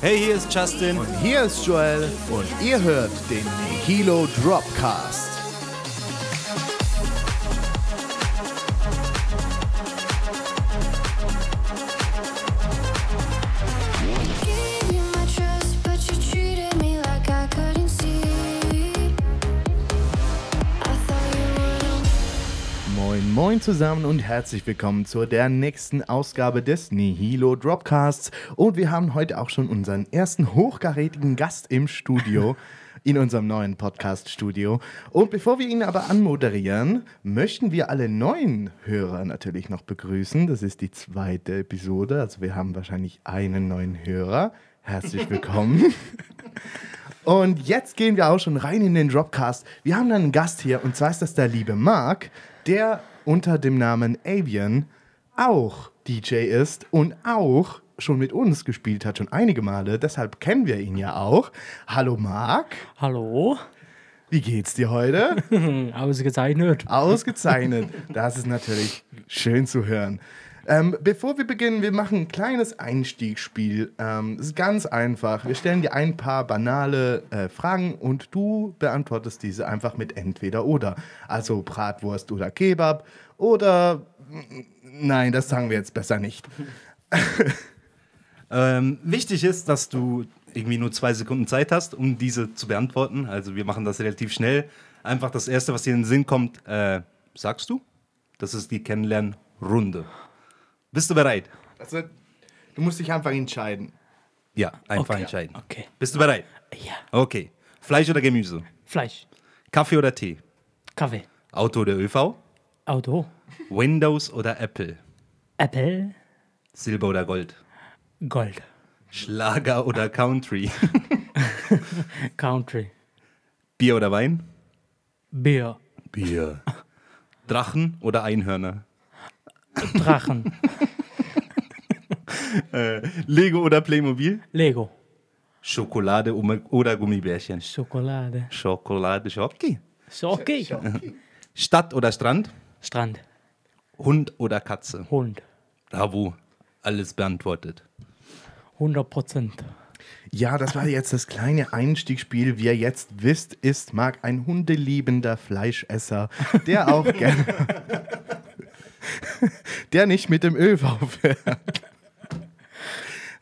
Hey, hier ist Justin. Und hier ist Joel und ihr hört den Nihilo Dropcast. Moin, zusammen und herzlich willkommen zu der nächsten Ausgabe des Nihilo Dropcasts. Und wir haben heute auch schon unseren ersten hochkarätigen Gast im Studio. In unserem neuen Podcast-Studio. Und bevor wir ihn aber anmoderieren, möchten wir alle neuen Hörer natürlich noch begrüßen. Das ist die zweite Episode. Also wir haben wahrscheinlich einen neuen Hörer. Herzlich willkommen. Und jetzt gehen wir auch schon rein in den Dropcast. Wir haben einen Gast hier und zwar ist das der liebe Marc, der unter dem Namen Avian auch DJ ist und auch schon mit uns gespielt hat, schon einige Male. Deshalb kennen wir ihn ja auch. Hallo Marc, Hallo, wie geht's dir heute? ausgezeichnet. Ausgezeichnet. Das ist natürlich schön zu hören. Ähm, bevor wir beginnen, wir machen ein kleines Einstiegsspiel. Ähm, ist ganz einfach. Wir stellen dir ein paar banale äh, Fragen und du beantwortest diese einfach mit entweder oder. Also Bratwurst oder Kebab oder nein, das sagen wir jetzt besser nicht. Ähm, wichtig ist, dass du irgendwie nur zwei Sekunden Zeit hast, um diese zu beantworten. Also wir machen das relativ schnell. Einfach das Erste, was dir in den Sinn kommt, äh, sagst du. Das ist die Kennenlernrunde. Bist du bereit? Also, du musst dich einfach entscheiden. Ja, einfach Okay, entscheiden. okay. Bist du bereit? Ja, Okay. Fleisch oder Gemüse? Fleisch, Kaffee oder Tee? Kaffee, Auto oder ÖV? Auto, Windows oder Apple? Apple, Silber oder Gold? Gold, Schlager oder Country? Country, Bier oder Wein? Bier, Bier. Drachen oder Einhörner? Drachen, Lego oder Playmobil? Lego, Schokolade oder Gummibärchen? Schokolade, Schokolade, Schoki. Schoki, Stadt oder Strand? Strand, Hund oder Katze? Hund, Bravo. Alles beantwortet. 100 Prozent. Ja, das war jetzt das kleine Einstiegsspiel. Wie ihr jetzt wisst, ist Marc ein hundeliebender Fleischesser, der auch gerne. der nicht mit dem ÖV fährt.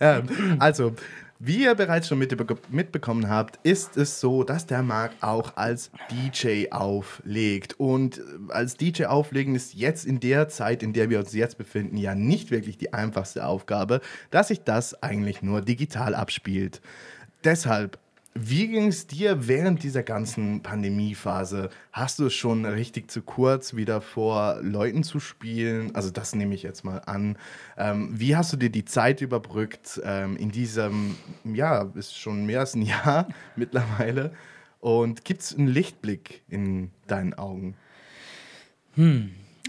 ähm, also, wie ihr bereits schon mitbe mitbekommen habt, ist es so, dass der Marc auch als DJ auflegt. Und äh, als DJ auflegen ist jetzt in der Zeit, in der wir uns jetzt befinden, ja nicht wirklich die einfachste Aufgabe, dass sich das eigentlich nur digital abspielt. Deshalb, wie ging es dir während dieser ganzen Pandemiephase? Hast du es schon richtig zu kurz, wieder vor Leuten zu spielen? Also das nehme ich jetzt mal an. Ähm, wie hast du dir die Zeit überbrückt ähm, in diesem, ja, ist schon mehr als ein Jahr mittlerweile? Und gibt es einen Lichtblick in deinen Augen?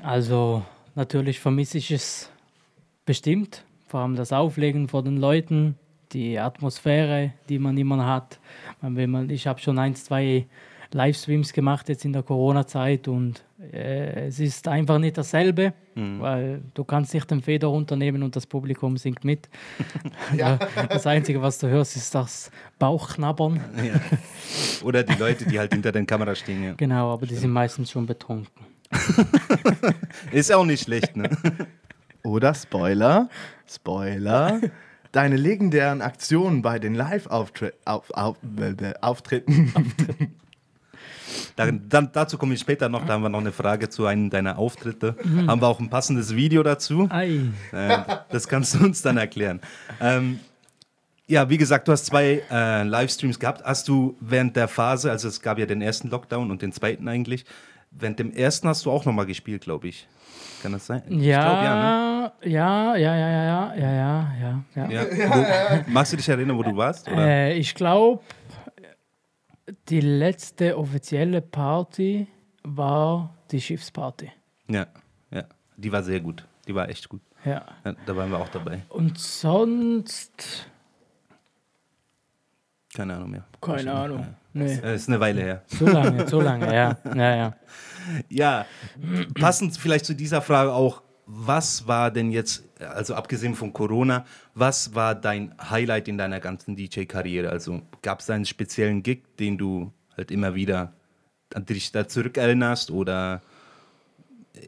Also, natürlich vermisse ich es bestimmt. Vor allem das Auflegen vor den Leuten, die Atmosphäre, die man immer hat. Wenn man, ich habe schon ein, zwei Livestreams gemacht jetzt in der Corona-Zeit und äh, es ist einfach nicht dasselbe, weil du kannst nicht den Feder runternehmen und das Publikum singt mit. ja. Das Einzige, was du hörst, ist das Bauchknabbern. Ja. Oder die Leute, die halt hinter den Kameras stehen. Ja. Genau, aber die sind meistens schon betrunken. Ist auch nicht schlecht, ne? Oder Spoiler, Spoiler, deine legendären Aktionen bei den Live-Auftritten. Auf, äh. Dann, dann, dazu komme ich später noch. Da haben wir noch eine Frage zu einem deiner Auftritte. Haben wir auch ein passendes Video dazu. Ei. Äh, das kannst du uns dann erklären. Ähm, ja, wie gesagt, du hast zwei äh, Livestreams gehabt. Hast du während der Phase, also es gab ja den ersten Lockdown und den zweiten eigentlich, während dem ersten hast du auch nochmal gespielt, glaube ich. Kann das sein? Ich Ja, glaub, ja, ja, ja, ja, ja, ja, ja, ja. ja. ja. ja. Du, magst du dich erinnern, wo du warst? Äh, ich glaube, die letzte offizielle Party war die Schiffsparty. Ja, ja. Die war sehr gut. Die war echt gut. Ja. Da waren wir auch dabei. Und sonst. Keine Ahnung mehr. Keine Ahnung. Ja. Nee. Das äh, ist eine Weile her. So lange, so lange, ja. Ja, ja. ja, passend vielleicht zu dieser Frage auch, was war denn jetzt, also abgesehen von Corona, was war dein Highlight in deiner ganzen DJ-Karriere? Also gab es einen speziellen Gig, den du halt immer wieder an dich da zurückerinnerst oder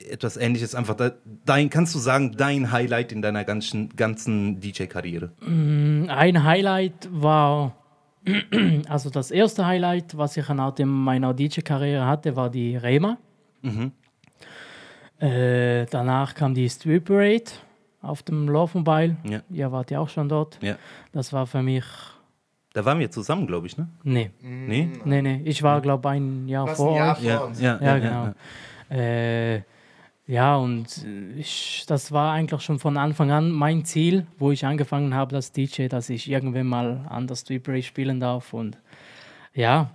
etwas ähnliches? Einfach dein, kannst du sagen, dein Highlight in deiner ganzen, ganzen DJ-Karriere? Ein Highlight war, also das erste Highlight, was ich nach meiner DJ-Karriere hatte, war die Rema. Äh, danach kam die Street Parade auf dem Love Mobile. Ja. Ihr wart ja auch schon dort. Ja. Das war für mich, Da waren wir zusammen, glaube ich, ne? nee, Nee? nee, nee. Ich war, glaube ich, ein Jahr Was, vor ein Jahr euch. vor Ja, uns. ja, Ja, genau. Äh, ja, und ich, das war eigentlich schon von Anfang an mein Ziel, wo ich angefangen habe als DJ, dass ich irgendwann mal an der Street Parade spielen darf. Und ja,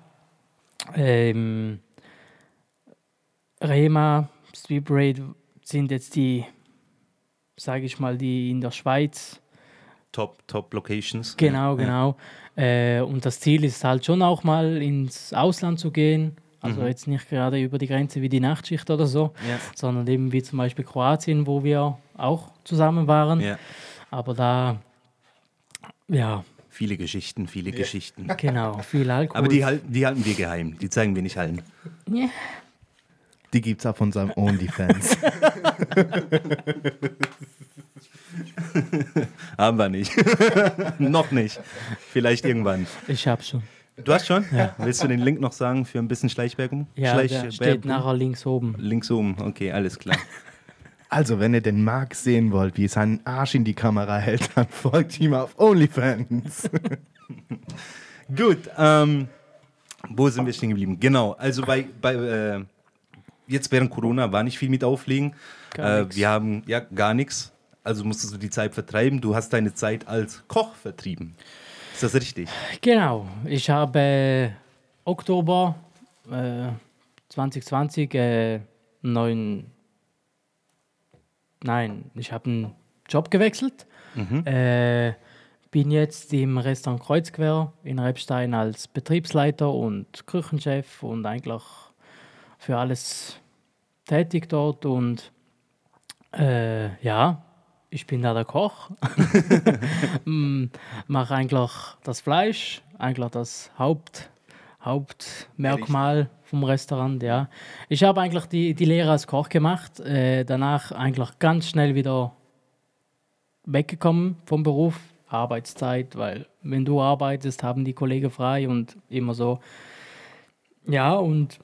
ähm, Rema, Street Parade sind jetzt die, sage ich mal, die in der Schweiz Top, Top Locations. Genau, Ja, ja. genau. Äh, und das Ziel ist halt schon auch mal ins Ausland zu gehen. Also Mhm. jetzt nicht gerade über die Grenze wie die Nachtschicht oder so, Ja. sondern eben wie zum Beispiel Kroatien, wo wir auch zusammen waren. Ja. Aber da, ja, Viele Geschichten, viele Geschichten. genau, viel Alkohol. Aber die, die halten wir geheim. Die zeigen wir nicht allen. Ja. Die gibt's auf unserem OnlyFans. Haben wir nicht. noch nicht. Vielleicht irgendwann. Ich hab schon. Du hast schon? Willst du den Link noch sagen für ein bisschen Schleichwerbung? Ja, der steht nachher links oben. Links oben. Okay, alles klar. Also, wenn ihr den Marc sehen wollt, wie er seinen Arsch in die Kamera hält, dann folgt ihm auf OnlyFans. Gut. Ähm, wo sind wir stehen geblieben? Genau. Also bei, bei äh, jetzt während Corona war nicht viel mit Auflegen. Äh, wir haben ja gar nichts. Also musstest du die Zeit vertreiben. Du hast deine Zeit als Koch vertrieben. Ist das richtig? Genau, ich habe äh, Oktober äh, 2020 äh, einen neuen. Nein, ich habe einen Job gewechselt. Äh, bin jetzt im Restaurant Kreuzquer in Rebstein als Betriebsleiter und Küchenchef und eigentlich für alles tätig dort. Und äh, ja, ich bin da der Koch. Mm, mache eigentlich das Fleisch, eigentlich das Haupt, Hauptmerkmal vom Restaurant, ja. Ich habe eigentlich die, die Lehre als Koch gemacht, äh, danach eigentlich ganz schnell wieder weggekommen vom Beruf, Arbeitszeit, weil wenn du arbeitest, haben die Kollegen frei und immer so. Ja, und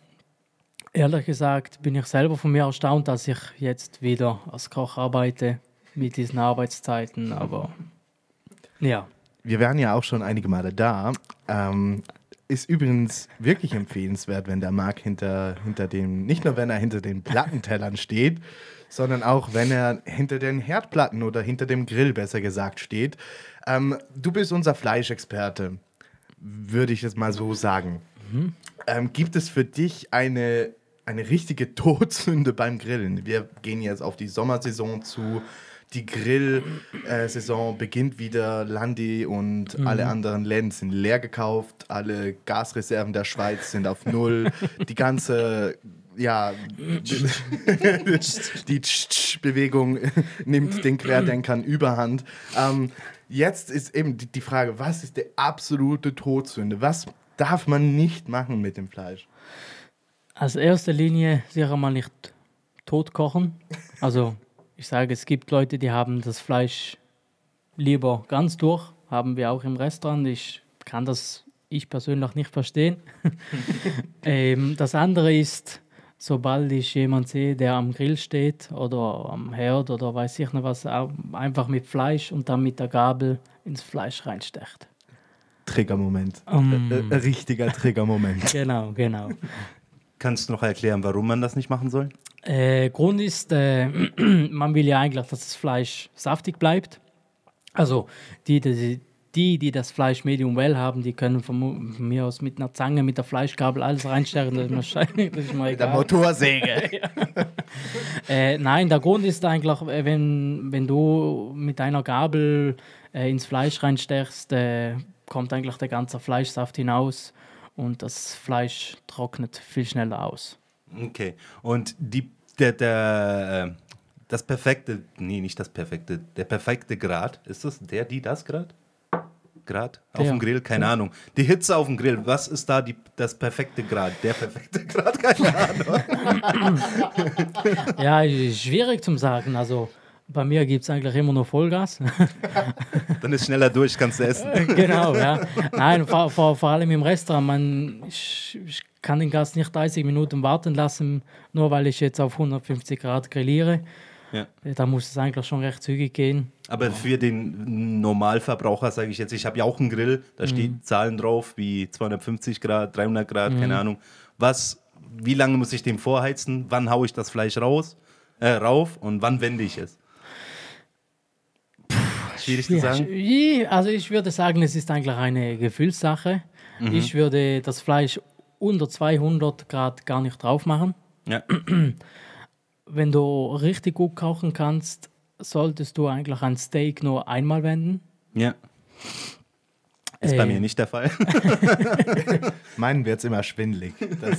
ehrlich gesagt bin ich selber von mir erstaunt, dass ich jetzt wieder als Koch arbeite mit diesen Arbeitszeiten, aber ja. Wir wären ja auch schon einige Male da. Ähm, ist übrigens wirklich empfehlenswert, wenn der Marc hinter, hinter dem, nicht nur wenn er hinter den Plattentellern steht, sondern auch wenn er hinter den Herdplatten oder hinter dem Grill besser gesagt steht. Ähm, du bist unser Fleischexperte, würde ich es mal so sagen. Ähm, gibt es für dich eine, eine richtige Todsünde beim Grillen? Wir gehen jetzt auf die Sommersaison zu. Die Grill-Saison beginnt wieder. Landi und alle anderen Läden sind leer gekauft. Alle Gasreserven der Schweiz sind auf Null. Die ganze, ja, die Bewegung nimmt den Querdenkern überhand. Ähm, jetzt ist eben die, die Frage, was ist die absolute Todsünde? Was darf man nicht machen mit dem Fleisch? Als erste Linie sicher mal nicht tot kochen. Also ich sage, es gibt Leute, die haben das Fleisch lieber ganz durch. Haben wir auch im Restaurant. Ich kann das ich persönlich nicht verstehen. ähm, das andere ist, sobald ich jemanden sehe, der am Grill steht oder am Herd oder weiß ich nicht was, einfach mit Fleisch und dann mit der Gabel ins Fleisch reinstecht. Triggermoment. Mm. Äh, äh, richtiger Triggermoment. Genau, genau. Kannst du noch erklären, warum man das nicht machen soll? Äh, Grund ist, äh, man will ja eigentlich, dass das Fleisch saftig bleibt. Also die, die, die, die das Fleisch medium well haben, die können von, mir aus mit einer Zange, mit der Fleischgabel alles reinstechen. Das ist mir, das ist mir Der egal. Motorsäge. Äh, nein, der Grund ist eigentlich, äh, wenn, wenn du mit deiner Gabel äh, ins Fleisch reinstechst, äh, kommt eigentlich der ganze Fleischsaft hinaus und das Fleisch trocknet viel schneller aus. Okay. Und die, der, der, äh, das perfekte, nee, nicht das perfekte, der perfekte Grad. Ist das der, die, das Grad? Grad auf Der. dem Grill? Keine Ahnung. Die Hitze auf dem Grill, was ist da die, das perfekte Grad? Der perfekte Grad? Keine Ahnung. Ja, schwierig zum sagen. Also bei mir gibt es eigentlich immer nur Vollgas. Dann ist schneller durch, kannst du essen. genau, ja. Nein, vor, vor, vor allem im Restaurant. Man, ich, ich kann den Gast nicht 30 Minuten warten lassen, nur weil ich jetzt auf 150 Grad grilliere. Ja. Da muss es eigentlich schon recht zügig gehen. Aber für den Normalverbraucher sage ich jetzt, ich habe ja auch einen Grill, da steht Zahlen drauf wie 250 Grad, 300 Grad, keine Ahnung. Was, wie lange muss ich den vorheizen? Wann haue ich das Fleisch raus, äh, rauf und wann wende ich es? Schwierig zu sagen. also ich würde sagen, es ist eigentlich eine Gefühlssache. Ich würde das Fleisch unter 200 Grad gar nicht drauf machen. Ja. Wenn du richtig gut kochen kannst, solltest du eigentlich ein Steak nur einmal wenden. ja. Ist bei Äh, mir nicht der Fall. Meinen wird es immer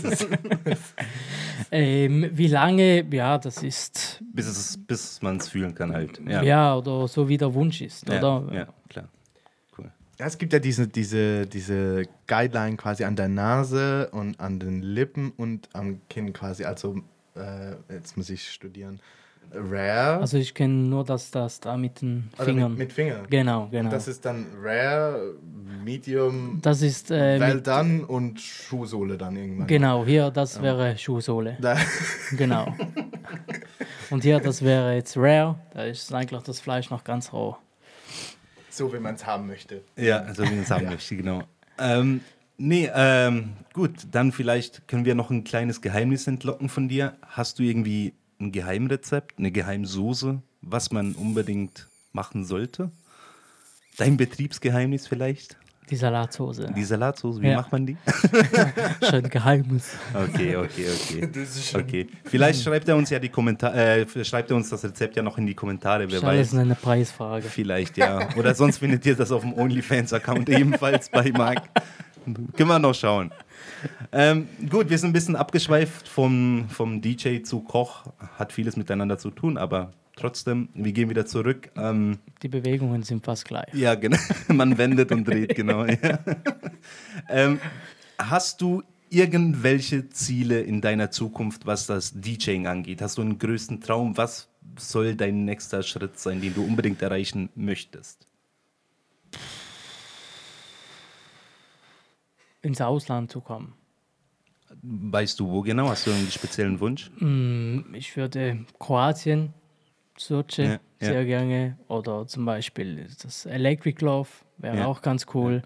ist, Ähm, wie lange? Ja, das ist bis es, bis man es fühlen kann halt. Ja, ja. oder so wie der Wunsch ist, ja, oder? ja klar. Cool. ja, es gibt ja diese, diese, diese Guideline quasi an der Nase und an den Lippen und am Kinn quasi. Also, äh, jetzt muss ich studieren. Rare. Also ich kenne nur das, das da mit den Fingern. Mit, mit Fingern. genau, genau. Das ist dann Rare, Medium, Das ist äh, Well done und Schuhsohle dann irgendwann. genau hier, das wäre Schuhsohle. Da, Genau. Und hier, das wäre jetzt rare. Da ist eigentlich das Fleisch noch ganz roh. so wie man es haben möchte. Ja, also wie man es haben möchte, genau. Ähm, nee, ähm, gut, dann vielleicht können wir noch ein kleines Geheimnis entlocken von dir. Hast du irgendwie ein Geheimrezept, eine Geheimsoße, was man unbedingt machen sollte? Dein Betriebsgeheimnis vielleicht? Die Salatsauce. Die Salatsoße, wie Ja. macht man die? Schön Geheimnis. Okay, okay, okay. Okay. Vielleicht schreibt er uns ja die Kommentare, äh, schreibt er uns das Rezept ja noch in die Kommentare, wer Ist alles weiß. eine Preisfrage. Vielleicht, ja. Oder sonst findet ihr das auf dem OnlyFans-Account ebenfalls bei Marc. Können wir noch schauen. Ähm, gut, wir sind ein bisschen abgeschweift vom, vom DJ zu Koch. Hat vieles miteinander zu tun, aber trotzdem, wir gehen wieder zurück. Ähm, Die Bewegungen sind fast gleich. ja, genau. Man wendet und dreht, genau. Ja. Ähm, hast du irgendwelche Ziele in deiner Zukunft, was das DJing angeht? Hast du einen größten Traum? Was soll dein nächster Schritt sein, den du unbedingt erreichen möchtest? Ins Ausland zu kommen. Weißt du wo genau? Hast du einen speziellen Wunsch? Mm, Ich würde Kroatien, Sochi Ja, ja. sehr gerne. Oder zum Beispiel das Electric Love wäre Ja. auch ganz cool.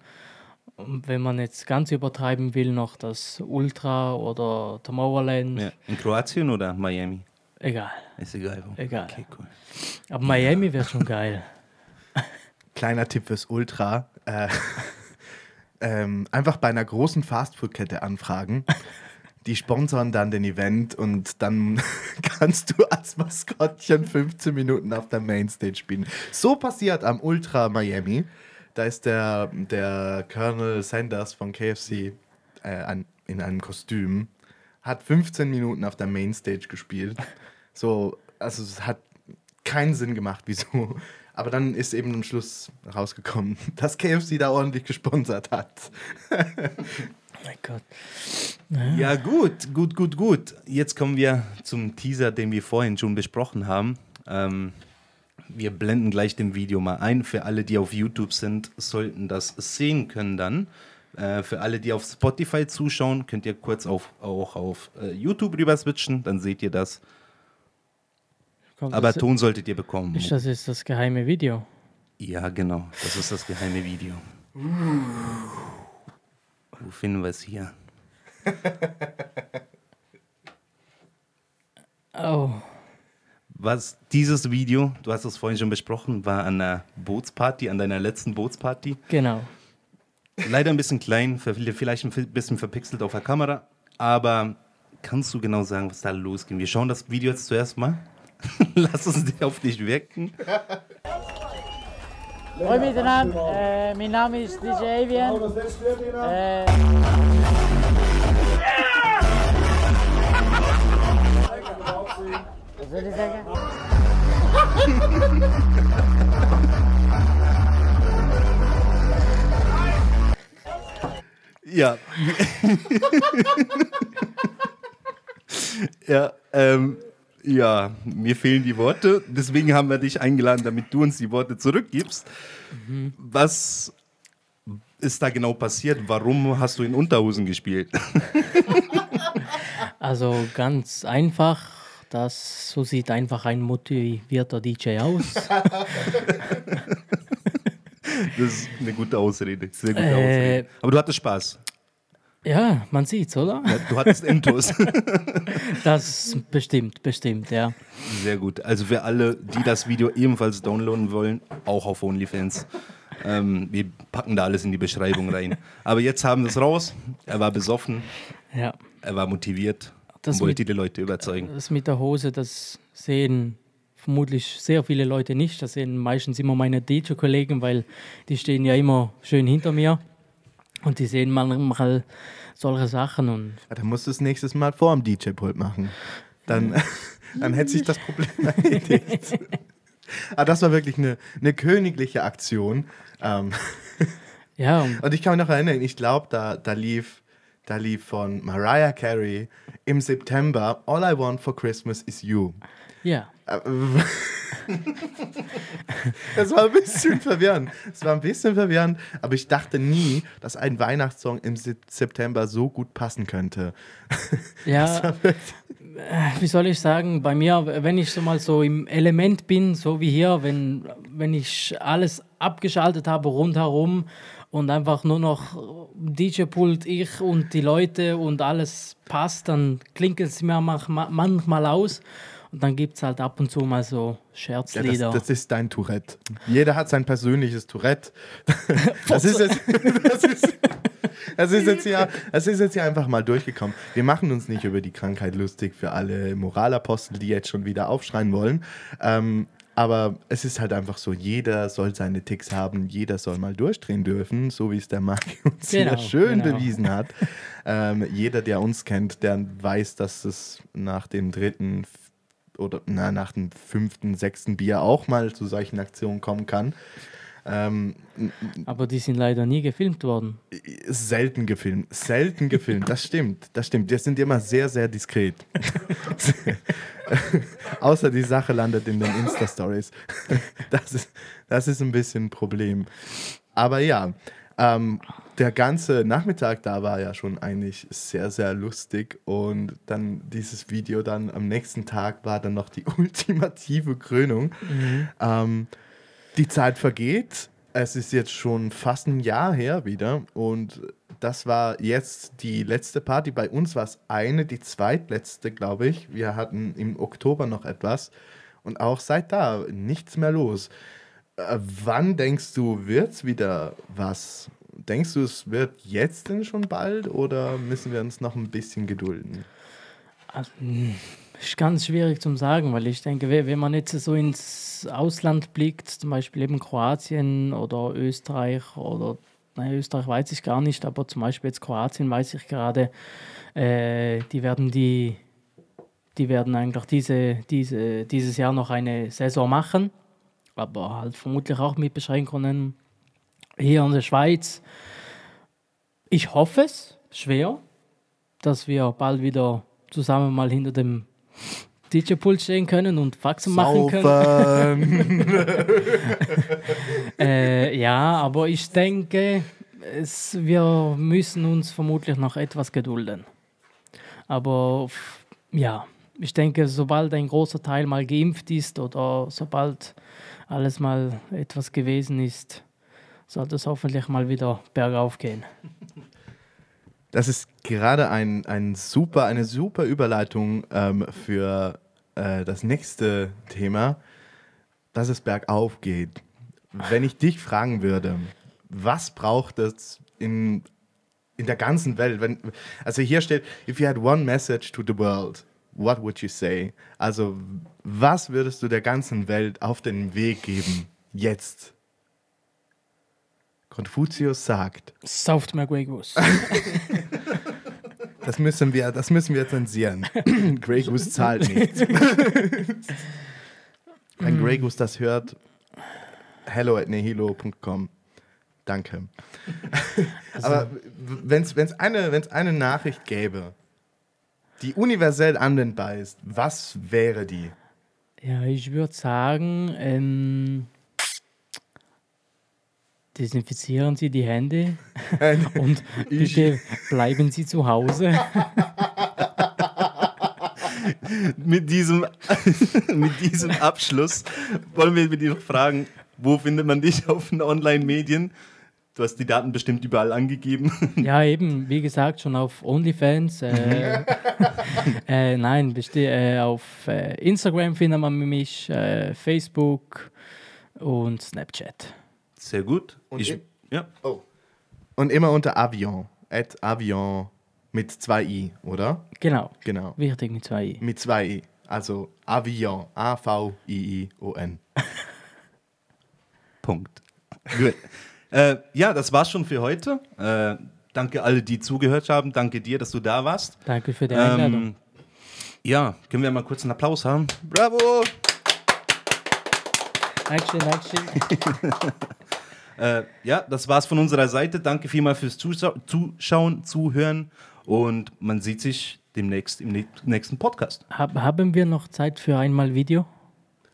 Und wenn man jetzt ganz übertreiben will, noch das Ultra oder Tomorrowland. Ja. In Kroatien oder Miami? Egal. Ist egal wo. Egal. Okay, cool. Aber Miami wäre schon geil. Kleiner Tipp fürs Ultra. Äh, ähm, einfach bei einer großen Fastfood-Kette anfragen. Die sponsern dann den Event und dann kannst du als Maskottchen 15 Minuten auf der Mainstage spielen. So passiert am Ultra Miami. Da ist der, der Colonel Sanders von KFC äh, an, in einem Kostüm, hat 15 Minuten auf der Mainstage gespielt. So, also es hat keinen Sinn gemacht, wieso. Aber dann ist eben am Schluss rausgekommen, dass KFC da ordentlich gesponsert hat. mein Gott. Ja, gut, gut, gut, gut. Jetzt kommen wir zum Teaser, den wir vorhin schon besprochen haben. Ähm, wir blenden gleich dem Video mal ein. Für alle, die auf YouTube sind, sollten das sehen können dann. Äh, für alle, die auf Spotify zuschauen, könnt ihr kurz auf, auch auf äh, YouTube rüber switchen, dann seht ihr das. Kommt Aber das, Ton solltet ihr bekommen. ist das jetzt das geheime Video? Ja, genau. Das ist das geheime Video. Wo finden wir es hier? Oh, Was dieses Video, du hast es vorhin schon besprochen, war an einer Bootsparty, an deiner letzten Bootsparty. genau. Leider ein bisschen klein, vielleicht ein bisschen verpixelt auf der Kamera, aber kannst du genau sagen, was da losging? Wir schauen das Video jetzt zuerst mal. Lass es dir auf dich wirken. Hoi miteinander, äh, mein Name ist DJ Avian. Äh, was soll ich sagen? Ja. ja, ähm, ja, mir fehlen die Worte. Deswegen haben wir dich eingeladen, damit du uns die Worte zurückgibst. Was ist da genau passiert? Warum hast du in Unterhosen gespielt? Also ganz einfach, das, so sieht einfach ein motivierter DJ aus. Das ist eine gute Ausrede. Sehr gute Äh, Ausrede. Aber du hattest Spaß. Ja, man sieht's, oder? Ja, Du hattest Intus. Das bestimmt, bestimmt, ja. Sehr gut. Also für alle, die das Video ebenfalls downloaden wollen, auch auf OnlyFans. Ähm, wir packen da alles in die Beschreibung rein. Aber jetzt haben wir es raus. Er war besoffen, ja. er war motiviert Das und wollte mit- die Leute überzeugen. Das mit der Hose, das sehen vermutlich sehr viele Leute nicht. Das sehen meistens immer meine DJ-Kollegen, weil die stehen ja immer schön hinter mir. Und die sehen manchmal solche Sachen und Ja, dann musst du es nächstes Mal vor dem DJ-Pult machen. Dann, dann hätte sich das Problem erledigt. Aber das war wirklich eine, eine königliche Aktion. Ähm, ja, und und ich kann mich noch erinnern, ich glaube, da, da, lief, da lief von Mariah Carey im September All I Want for Christmas is You. ja. Das war ein bisschen verwirrend. Es war ein bisschen verwirrend, aber ich dachte nie, dass ein Weihnachtssong im Se- September so gut passen könnte. Ja, äh, wie soll ich sagen, bei mir, wenn ich so mal so im Element bin, so wie hier, wenn, wenn ich alles abgeschaltet habe rundherum und einfach nur noch DJ-Pult, ich und die Leute und alles passt, dann klingt es mir manchmal aus und dann gibt es halt ab und zu mal so Ja, das, Scherzlieder. das ist dein Tourette. Jeder hat sein persönliches Tourette. Das ist jetzt, das ist, das ist jetzt, ja, das ist jetzt hier einfach mal durchgekommen. Wir machen uns nicht über die Krankheit lustig für alle Moralapostel, die jetzt schon wieder aufschreien wollen. Ähm, aber es ist halt einfach so, jeder soll seine Ticks haben, jeder soll mal durchdrehen dürfen, so wie es der Marc uns Genau, hier schön genau. bewiesen hat. Ähm, jeder, der uns kennt, der weiß, dass es nach dem dritten oder na, nach dem fünften, sechsten Bier auch mal zu solchen Aktionen kommen kann. Ähm, Aber die sind leider nie gefilmt worden. selten gefilmt, selten gefilmt, das stimmt, das stimmt. Wir sind immer sehr, sehr diskret. Außer die Sache landet in den Insta-Stories. Das ist, das ist ein bisschen ein Problem. Aber ja, ähm, der ganze Nachmittag da war ja schon eigentlich sehr, sehr lustig. Und dann dieses Video dann am nächsten Tag war dann noch die ultimative Krönung. Ähm, die Zeit vergeht. Es ist jetzt schon fast ein Jahr her wieder. Und das war jetzt die letzte Party. Bei uns war es eine, die zweitletzte, glaube ich. Wir hatten im Oktober noch etwas. Und auch seit da nichts mehr los. Äh, wann denkst du, wird es wieder was? Denkst du, es wird jetzt denn schon bald oder müssen wir uns noch ein bisschen gedulden? Also, mh, ist ganz schwierig zu sagen, weil ich denke, we- wenn man jetzt so ins Ausland blickt, zum Beispiel eben Kroatien oder Österreich oder nein, Österreich weiß ich gar nicht, aber zum Beispiel jetzt Kroatien weiß ich gerade, äh, die werden die, die werden eigentlich diese, diese, dieses Jahr noch eine Saison machen, aber halt vermutlich auch mit Beschränkungen hier in der Schweiz. Ich hoffe es, schwer, dass wir bald wieder zusammen mal hinter dem DJ-Pult stehen können und Faxen machen können. Äh, ja, aber ich denke, es, wir müssen uns vermutlich noch etwas gedulden. Aber ja, ich denke, sobald ein großer Teil mal geimpft ist oder sobald alles mal etwas gewesen ist, sollte es hoffentlich mal wieder bergauf gehen. Das ist gerade ein, ein super, eine super Überleitung ähm, für äh, das nächste Thema, dass es bergauf geht. Wenn ich dich fragen würde, was braucht es in, in der ganzen Welt? Wenn, also hier steht, if you had one message to the world, what would you say? Also was würdest du der ganzen Welt auf den Weg geben, jetzt? Konfuzius sagt, Sauft Grey Goose. Das müssen wir, das müssen wir zensieren. Grey Goose zahlt nicht. Wenn Gregus das hört, hello at nehilo.com. Danke. Aber wenn es eine, wenn's eine Nachricht gäbe, die universell anwendbar ist, was wäre die? Ja, ich würde sagen, ähm, desinfizieren Sie die Hände und bitte bleiben Sie zu Hause. mit diesem, mit diesem Abschluss wollen wir mit noch fragen, wo findet man dich auf den Online-Medien? Du hast die Daten bestimmt überall angegeben. Ja, eben, wie gesagt, schon auf OnlyFans. Äh, äh, nein, besti- äh, auf äh, Instagram findet man mich, äh, Facebook und Snapchat. Sehr gut. Und ich, ihr- ja. Oh. Und immer unter Avion. At Avion mit zwei i, oder? Genau, Genau. wichtig mit zwei I. Mit zwei i. Also Avion. A-V-I-I-O-N. Punkt. Gut. Äh, ja, das war's schon für heute. Äh, danke alle, die zugehört haben. Danke dir, dass du da warst. Danke für die Einladung. Ähm, ja, können wir mal kurz einen Applaus haben? Bravo! Dankeschön, Dankeschön. Äh, ja, das war's von unserer Seite. Danke vielmal fürs Zuschau Zuschauen, Zuhören und man sieht sich demnächst im nä- nächsten Podcast. Hab, haben wir noch Zeit für einmal Video?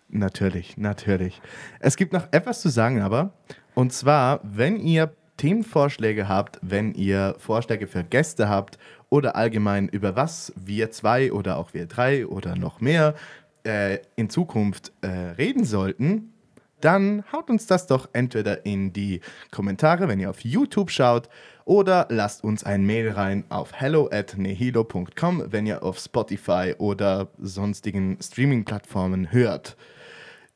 Natürlich, natürlich. Es gibt noch etwas zu sagen, aber. Und zwar, wenn ihr Themenvorschläge habt, wenn ihr Vorschläge für Gäste habt oder allgemein über was wir zwei oder auch wir drei oder noch mehr äh, in Zukunft äh, reden sollten, dann haut uns das doch entweder in die Kommentare, wenn ihr auf YouTube schaut, oder lasst uns ein Mail rein auf hello at nehilo.com, wenn ihr auf Spotify oder sonstigen Streaming-Plattformen hört.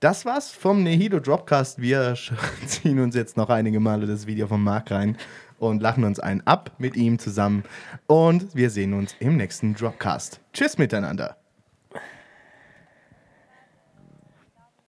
Das war's vom Nehido Dropcast. Wir ziehen uns jetzt noch einige Male das Video von Marc rein und lachen uns einen ab mit ihm zusammen. Und wir sehen uns im nächsten Dropcast. Tschüss miteinander.